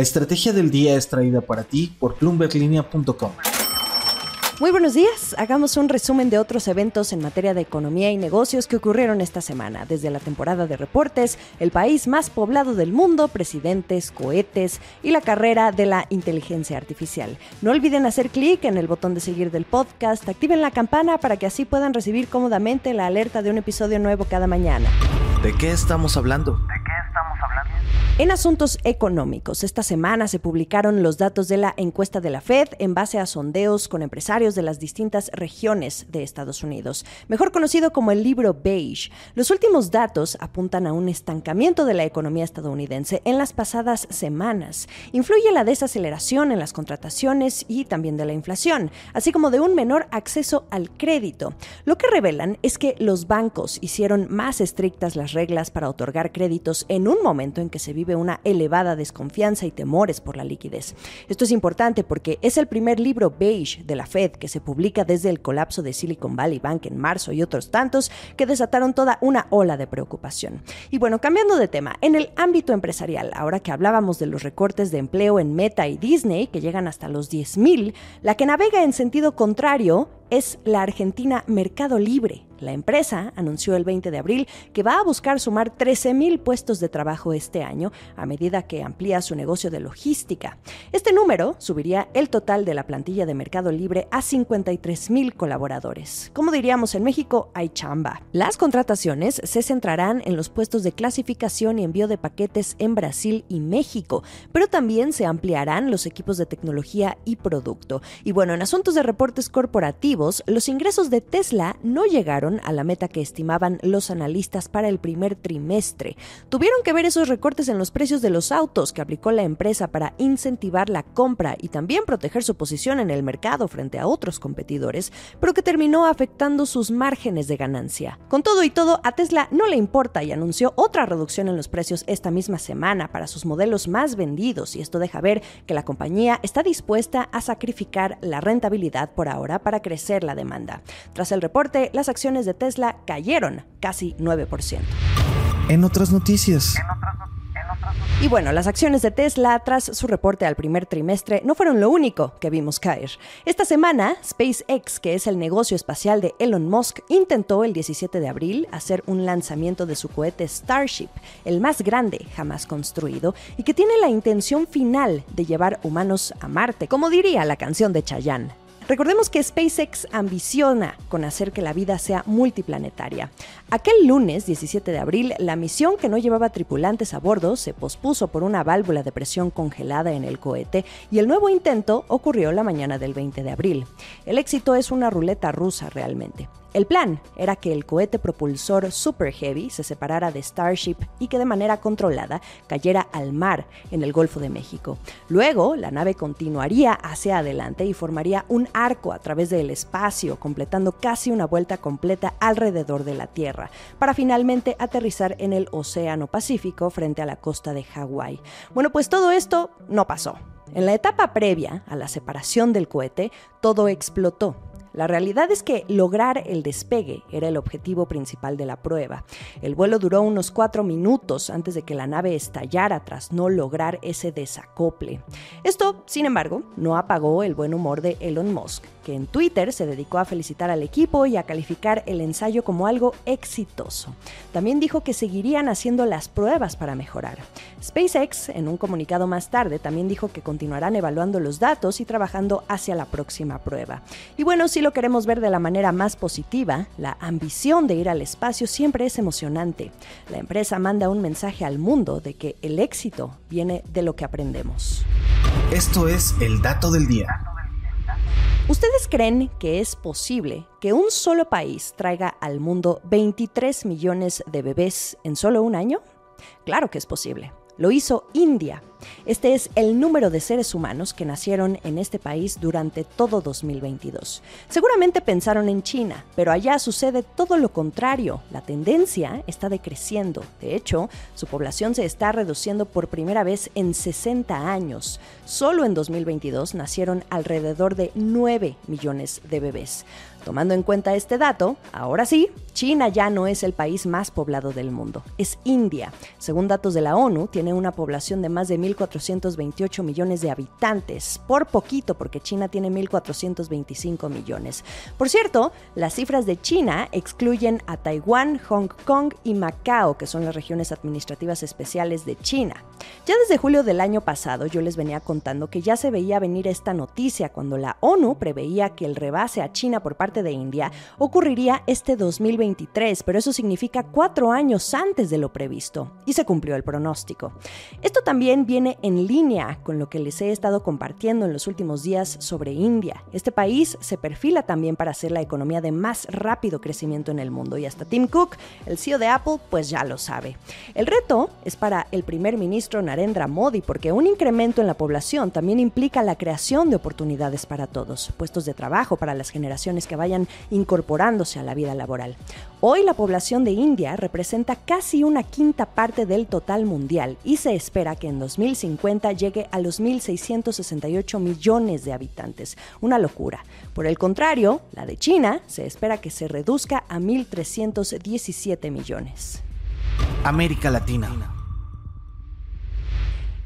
La estrategia del día es traída para ti por bloomberglinea.com. Muy buenos días. Hagamos un resumen de otros eventos en materia de economía y negocios que ocurrieron esta semana, desde la temporada de reportes, el país más poblado del mundo, presidentes, cohetes y la carrera de la inteligencia artificial. No olviden hacer clic en el botón de seguir del podcast, activen la campana para que así puedan recibir cómodamente la alerta de un episodio nuevo cada mañana. ¿De qué estamos hablando? En asuntos económicos, esta semana se publicaron los datos de la encuesta de la Fed en base a sondeos con empresarios de las distintas regiones de Estados Unidos, mejor conocido como el libro beige. Los últimos datos apuntan a un estancamiento de la economía estadounidense en las pasadas semanas. Influye la desaceleración en las contrataciones y también de la inflación, así como de un menor acceso al crédito. Lo que revelan es que los bancos hicieron más estrictas las reglas para otorgar créditos en un momento en que se vive una elevada desconfianza y temores por la liquidez. Esto es importante porque es el primer libro beige de la Fed que se publica desde el colapso de Silicon Valley Bank en marzo y otros tantos que desataron toda una ola de preocupación. Y bueno, cambiando de tema, en el ámbito empresarial, ahora que hablábamos de los recortes de empleo en Meta y Disney, que llegan hasta los 10.000, la que navega en sentido contrario es la Argentina Mercado Libre. La empresa anunció el 20 de abril que va a buscar sumar 13.000 puestos de trabajo este año a medida que amplía su negocio de logística. Este número subiría el total de la plantilla de Mercado Libre a 53.000 colaboradores. Como diríamos en México, hay chamba. Las contrataciones se centrarán en los puestos de clasificación y envío de paquetes en Brasil y México, pero también se ampliarán los equipos de tecnología y producto. Y bueno, en asuntos de reportes corporativos, los ingresos de Tesla no llegaron a la meta que estimaban los analistas para el primer trimestre. Tuvieron que ver esos recortes en los precios de los autos que aplicó la empresa para incentivar la compra y también proteger su posición en el mercado frente a otros competidores, pero que terminó afectando sus márgenes de ganancia. Con todo y todo, a Tesla no le importa y anunció otra reducción en los precios esta misma semana para sus modelos más vendidos y esto deja ver que la compañía está dispuesta a sacrificar la rentabilidad por ahora para crecer la demanda. Tras el reporte, las acciones de Tesla cayeron casi 9%. En otras noticias. Y bueno, las acciones de Tesla tras su reporte al primer trimestre no fueron lo único que vimos caer. Esta semana, SpaceX, que es el negocio espacial de Elon Musk, intentó el 17 de abril hacer un lanzamiento de su cohete Starship, el más grande jamás construido, y que tiene la intención final de llevar humanos a Marte, como diría la canción de Chayanne. Recordemos que SpaceX ambiciona con hacer que la vida sea multiplanetaria. Aquel lunes 17 de abril, la misión que no llevaba tripulantes a bordo se pospuso por una válvula de presión congelada en el cohete y el nuevo intento ocurrió la mañana del 20 de abril. El éxito es una ruleta rusa realmente. El plan era que el cohete propulsor Super Heavy se separara de Starship y que de manera controlada cayera al mar en el Golfo de México. Luego, la nave continuaría hacia adelante y formaría un arco a través del espacio, completando casi una vuelta completa alrededor de la Tierra, para finalmente aterrizar en el Océano Pacífico frente a la costa de Hawái. Bueno, pues todo esto no pasó. En la etapa previa a la separación del cohete, todo explotó la realidad es que lograr el despegue era el objetivo principal de la prueba. El vuelo duró unos cuatro minutos antes de que la nave estallara tras no lograr ese desacople. Esto, sin embargo, no apagó el buen humor de Elon Musk, en Twitter se dedicó a felicitar al equipo y a calificar el ensayo como algo exitoso. También dijo que seguirían haciendo las pruebas para mejorar. SpaceX, en un comunicado más tarde, también dijo que continuarán evaluando los datos y trabajando hacia la próxima prueba. Y bueno, si lo queremos ver de la manera más positiva, la ambición de ir al espacio siempre es emocionante. La empresa manda un mensaje al mundo de que el éxito viene de lo que aprendemos. Esto es el dato del día. ¿Ustedes creen que es posible que un solo país traiga al mundo 23 millones de bebés en solo un año? Claro que es posible. Lo hizo India. Este es el número de seres humanos que nacieron en este país durante todo 2022. Seguramente pensaron en China, pero allá sucede todo lo contrario. La tendencia está decreciendo. De hecho, su población se está reduciendo por primera vez en 60 años. Solo en 2022 nacieron alrededor de 9 millones de bebés. Tomando en cuenta este dato, ahora sí, China ya no es el país más poblado del mundo, es India. Según datos de la ONU, tiene una población de más de 1.428 millones de habitantes, por poquito porque China tiene 1.425 millones. Por cierto, las cifras de China excluyen a Taiwán, Hong Kong y Macao, que son las regiones administrativas especiales de China. Ya desde julio del año pasado yo les venía contando que ya se veía venir esta noticia cuando la ONU preveía que el rebase a China por parte de India ocurriría este 2023, pero eso significa cuatro años antes de lo previsto, y se cumplió el pronóstico. Esto también viene en línea con lo que les he estado compartiendo en los últimos días sobre India. Este país se perfila también para ser la economía de más rápido crecimiento en el mundo, y hasta Tim Cook, el CEO de Apple, pues ya lo sabe. El reto es para el primer ministro Narendra Modi, porque un incremento en la población también implica la creación de oportunidades para todos, puestos de trabajo para las generaciones que vayan incorporándose a la vida laboral. Hoy la población de India representa casi una quinta parte del total mundial y se espera que en 2050 llegue a los 1.668 millones de habitantes. Una locura. Por el contrario, la de China se espera que se reduzca a 1.317 millones. América Latina.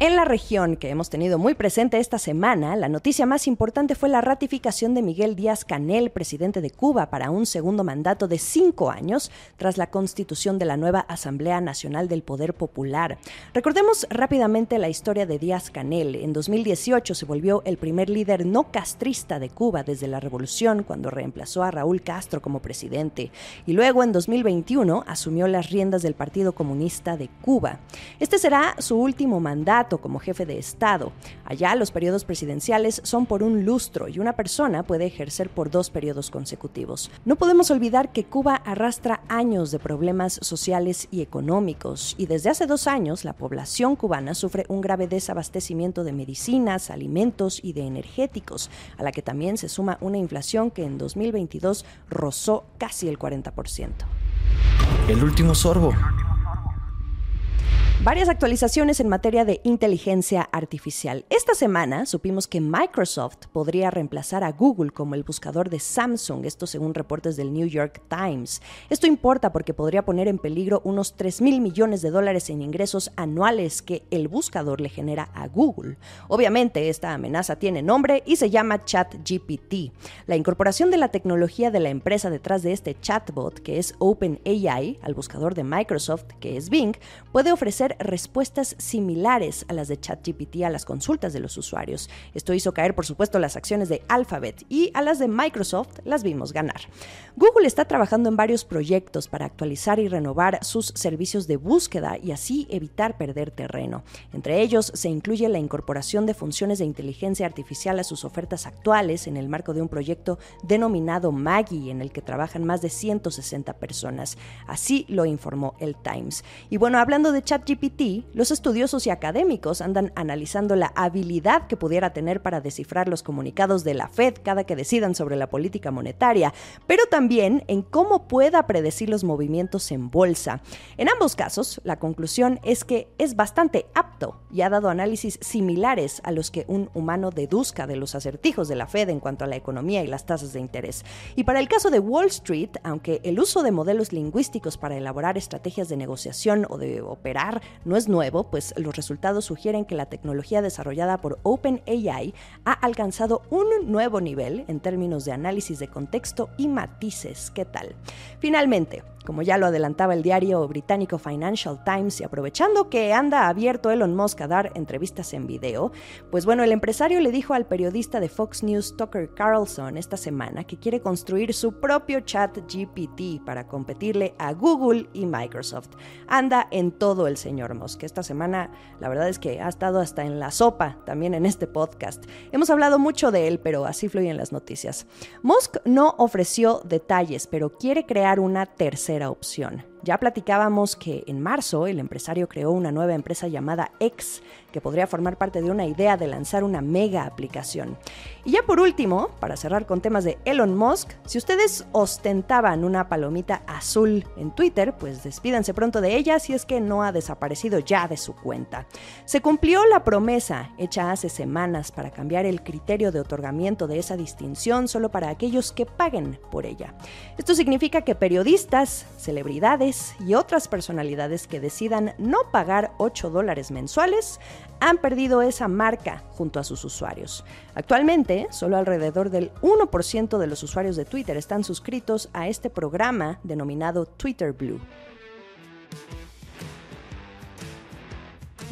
En la región que hemos tenido muy presente esta semana, la noticia más importante fue la ratificación de Miguel Díaz Canel, presidente de Cuba, para un segundo mandato de cinco años tras la constitución de la nueva Asamblea Nacional del Poder Popular. Recordemos rápidamente la historia de Díaz Canel. En 2018 se volvió el primer líder no castrista de Cuba desde la revolución, cuando reemplazó a Raúl Castro como presidente. Y luego, en 2021, asumió las riendas del Partido Comunista de Cuba. Este será su último mandato como jefe de Estado. Allá los periodos presidenciales son por un lustro y una persona puede ejercer por dos periodos consecutivos. No podemos olvidar que Cuba arrastra años de problemas sociales y económicos y desde hace dos años la población cubana sufre un grave desabastecimiento de medicinas, alimentos y de energéticos, a la que también se suma una inflación que en 2022 rozó casi el 40%. El último sorbo. Varias actualizaciones en materia de inteligencia artificial. Esta semana supimos que Microsoft podría reemplazar a Google como el buscador de Samsung, esto según reportes del New York Times. Esto importa porque podría poner en peligro unos 3 mil millones de dólares en ingresos anuales que el buscador le genera a Google. Obviamente esta amenaza tiene nombre y se llama ChatGPT. La incorporación de la tecnología de la empresa detrás de este chatbot, que es OpenAI, al buscador de Microsoft, que es Bing, puede ofrecer respuestas similares a las de ChatGPT a las consultas de los usuarios. Esto hizo caer, por supuesto, las acciones de Alphabet y a las de Microsoft las vimos ganar. Google está trabajando en varios proyectos para actualizar y renovar sus servicios de búsqueda y así evitar perder terreno. Entre ellos se incluye la incorporación de funciones de inteligencia artificial a sus ofertas actuales en el marco de un proyecto denominado Maggie, en el que trabajan más de 160 personas. Así lo informó el Times. Y bueno, hablando de ChatGPT, los estudiosos y académicos andan analizando la habilidad que pudiera tener para descifrar los comunicados de la Fed cada que decidan sobre la política monetaria, pero también en cómo pueda predecir los movimientos en bolsa. En ambos casos, la conclusión es que es bastante apto y ha dado análisis similares a los que un humano deduzca de los acertijos de la Fed en cuanto a la economía y las tasas de interés. Y para el caso de Wall Street, aunque el uso de modelos lingüísticos para elaborar estrategias de negociación o de operar no es nuevo, pues los resultados sugieren que la tecnología desarrollada por OpenAI ha alcanzado un nuevo nivel en términos de análisis de contexto y matices. ¿Qué tal? Finalmente, como ya lo adelantaba el diario británico Financial Times y aprovechando que anda abierto Elon Musk a dar entrevistas en video, pues bueno, el empresario le dijo al periodista de Fox News Tucker Carlson esta semana que quiere construir su propio chat GPT para competirle a Google y Microsoft. Anda en todo el señor Musk. Esta semana la verdad es que ha estado hasta en la sopa también en este podcast. Hemos hablado mucho de él, pero así fluyen las noticias. Musk no ofreció detalles, pero quiere crear una tercera opción. Ya platicábamos que en marzo el empresario creó una nueva empresa llamada X, que podría formar parte de una idea de lanzar una mega aplicación. Y ya por último, para cerrar con temas de Elon Musk, si ustedes ostentaban una palomita azul en Twitter, pues despídanse pronto de ella si es que no ha desaparecido ya de su cuenta. Se cumplió la promesa hecha hace semanas para cambiar el criterio de otorgamiento de esa distinción solo para aquellos que paguen por ella. Esto significa que periodistas, celebridades, y otras personalidades que decidan no pagar 8 dólares mensuales han perdido esa marca junto a sus usuarios. Actualmente, solo alrededor del 1% de los usuarios de Twitter están suscritos a este programa denominado Twitter Blue.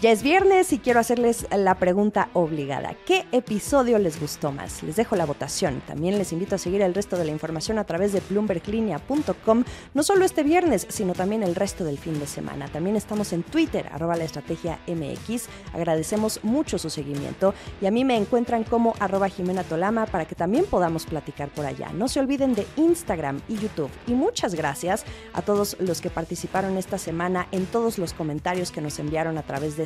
Ya es viernes y quiero hacerles la pregunta obligada. ¿Qué episodio les gustó más? Les dejo la votación. También les invito a seguir el resto de la información a través de bloomberglinea.com, no solo este viernes, sino también el resto del fin de semana. También estamos en Twitter, arroba la estrategia MX. Agradecemos mucho su seguimiento y a mí me encuentran como arroba Jimena Tolama para que también podamos platicar por allá. No se olviden de Instagram y YouTube. Y muchas gracias a todos los que participaron esta semana en todos los comentarios que nos enviaron a través de